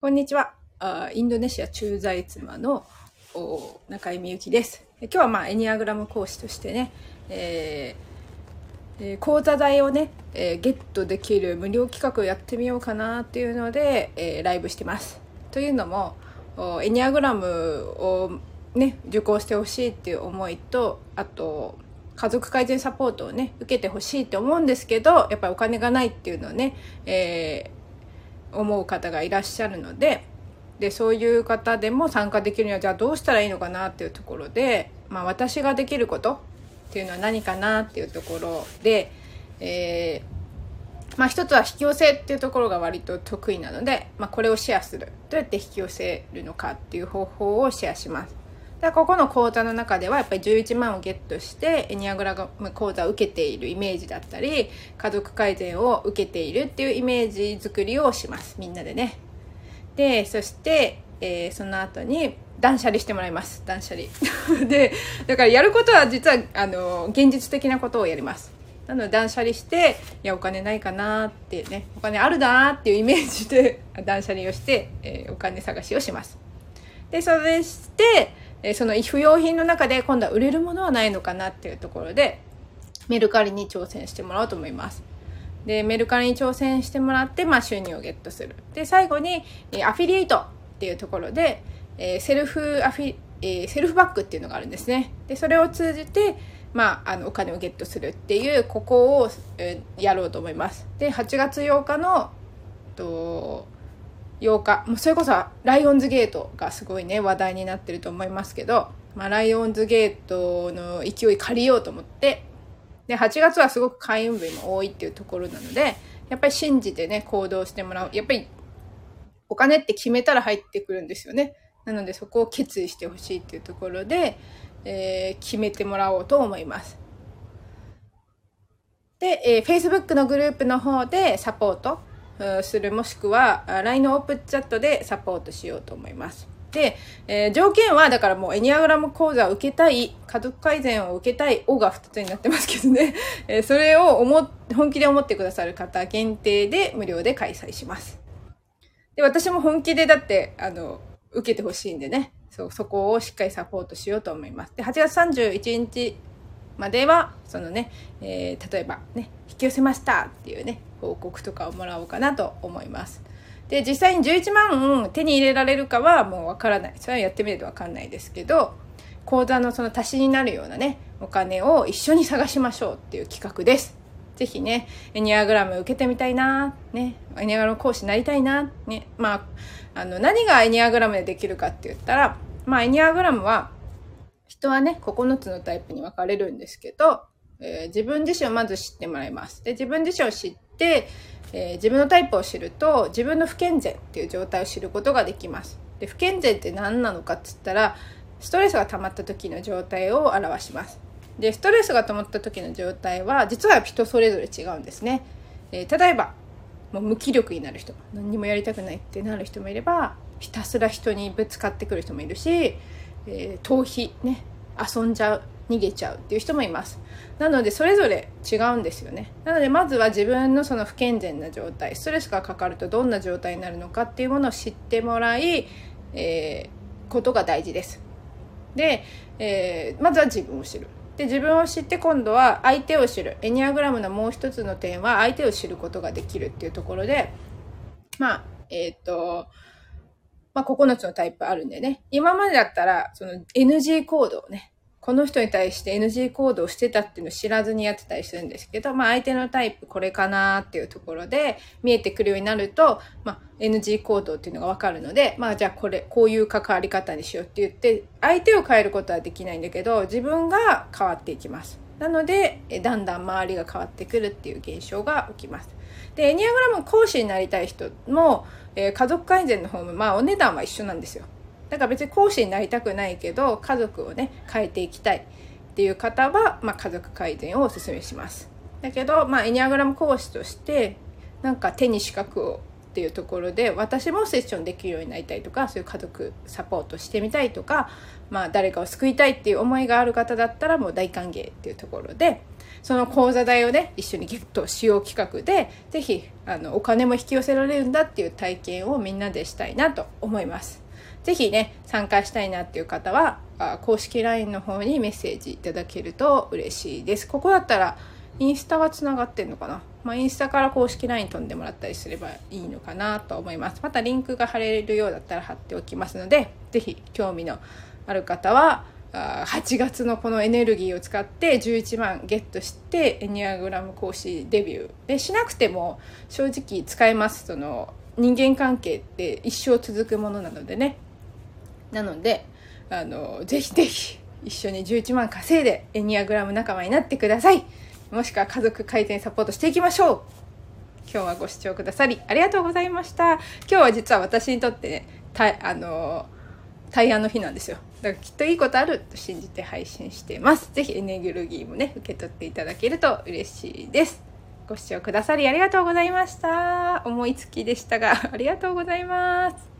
こんにちは。インドネシア駐在妻の中井美幸です。今日はまあエニアグラム講師としてね、えーえ講座代をね、えーゲットできる無料企画をやってみようかなっていうので、えーライブしてます。というのも、エニアグラムをね、受講してほしいっていう思いと、あと、家族改善サポートをね、受けてほしいって思うんですけど、やっぱりお金がないっていうのをね、えー思う方がいらっしゃるのででそういう方でも参加できるにはじゃあどうしたらいいのかなっていうところで、まあ、私ができることっていうのは何かなっていうところで、えーまあ、一つは引き寄せっていうところが割と得意なので、まあ、これをシェアするどうやって引き寄せるのかっていう方法をシェアします。でここの講座の中ではやっぱり11万をゲットしてエニアグラム講座を受けているイメージだったり家族改善を受けているっていうイメージ作りをします。みんなでね。でそして、えーその後に断捨離してもらいます。断捨離。でだからやることは実はあの現実的なことをやります。なので断捨離していやお金ないかなってねお金あるなっていうイメージで 断捨離をして、えーお金探しをします。でそれして、えその不用品の中で今度は売れるものはないのかなっていうところでメルカリに挑戦してもらおうと思います。でメルカリに挑戦してもらって、まあ、収入をゲットする。で最後に、えアフィリエイトっていうところで、えセルフアフィ、えーセルフバックっていうのがあるんですね。でそれを通じてまあ、あのお金をゲットするっていうここを、えやろうと思います。で8月8日のと8日。もうそれこそライオンズゲートがすごいね話題になってると思いますけど、まあ、ライオンズゲートの勢い借りようと思って。で8月はすごく開運日も多いっていうところなのでやっぱり信じてね行動してもらう。やっぱりお金って決めたら入ってくるんですよね。なのでそこを決意してほしいっていうところで、えー決めてもらおうと思います。で、えー Facebook のグループの方でサポートするもしくは LINE のオープンチャットでサポートしようと思います。で、えー条件はだからもうエニアグラム講座を受けたい家族改善を受けたい「お」が2つになってますけどね、えーそれを思本気で思ってくださる方限定で無料で開催します。で私も本気でだってあの受けてほしいんでね。そうそこをしっかりサポートしようと思います。で8月31日まではそのね、えー例えばね引き寄せましたっていうね報告とかをもらおうかなと思います。で実際に11万手に入れられるかはもうわからない。それはやってみるとわかんないですけど口座のその足しになるようなねお金を一緒に探しましょうっていう企画です。ぜひね、エニアグラム受けてみたいな、ね、エニアグラム講師になりたいな、ね、まあ、あの、何がエニアグラムでできるかって言ったら、まあ、エニアグラムは、人はね、9つのタイプに分かれるんですけど、えー自分自身をまず知ってもらいます。で、自分自身を知って、えー自分のタイプを知ると、自分の不健全っていう状態を知ることができます。で、不健全って何なのかって言ったら、ストレスが溜まった時の状態を表します。で、ストレスが溜まった時の状態は、実は人それぞれ違うんですね。えー例えば、もう無気力になる人何にもやりたくないってなる人もいればひたすら人にぶつかってくる人もいるし、えー逃避ね遊んじゃう逃げちゃうっていう人もいます。なのでそれぞれ違うんですよね。なのでまずは自分のその不健全な状態ストレスがかかるとどんな状態になるのかっていうものを知ってもらい、えーことが大事です。で、えーまずは自分を知る。で自分を知って今度は相手を知る。エニアグラムのもう一つの点は相手を知ることができるっていうところでまあえっ、とまあ9つのタイプあるんでね。今までだったらその NG 行動をねこの人に対して NG 行動してたっていうのを知らずにやってたりするんですけど、まあ相手のタイプこれかなっていうところで見えてくるようになると、まあ NG 行動っていうのがわかるので、まあじゃあこれ、こういう関わり方にしようって言って、相手を変えることはできないんだけど、自分が変わっていきます。なので、だんだん周りが変わってくるっていう現象が起きます。で、エニアグラム講師になりたい人も、えー家族改善の方も、まあお値段は一緒なんですよ。だから別に講師になりたくないけど家族をね変えていきたいっていう方は、まあ、家族改善をお勧めしますだけど、まあ、エニアグラム講師としてなんか手に資格をっていうところで私もセッションできるようになりたいとかそういう家族サポートしてみたいとか、まあ、誰かを救いたいっていう思いがある方だったらもう大歓迎っていうところでその講座代をね一緒にゲットしよう企画で是非お金も引き寄せられるんだっていう体験をみんなでしたいなと思います。ぜひね参加したいなっていう方は公式 LINE の方にメッセージいただけると嬉しいです。ここだったらインスタはつながってんのかな、まあ、インスタから公式 LINE 飛んでもらったりすればいいのかなと思います。またリンクが貼れるようだったら貼っておきますので是非興味のある方は8月のこのエネルギーを使って11万ゲットしてエニアグラム講師デビューでしなくても正直使えます。その人間関係って一生続くものなのでね。なのであのぜひぜひ一緒に11万稼いでエニアグラム仲間になってください。もしくは家族改善サポートしていきましょう。今日はご視聴くださりありがとうございました。今日は実は私にとってねあの対案の日なんですよ。だからきっといいことあると信じて配信しています。是非エネルギーもね受け取っていただけると嬉しいです。ご視聴くださりありがとうございました。思いつきでしたが ありがとうございます。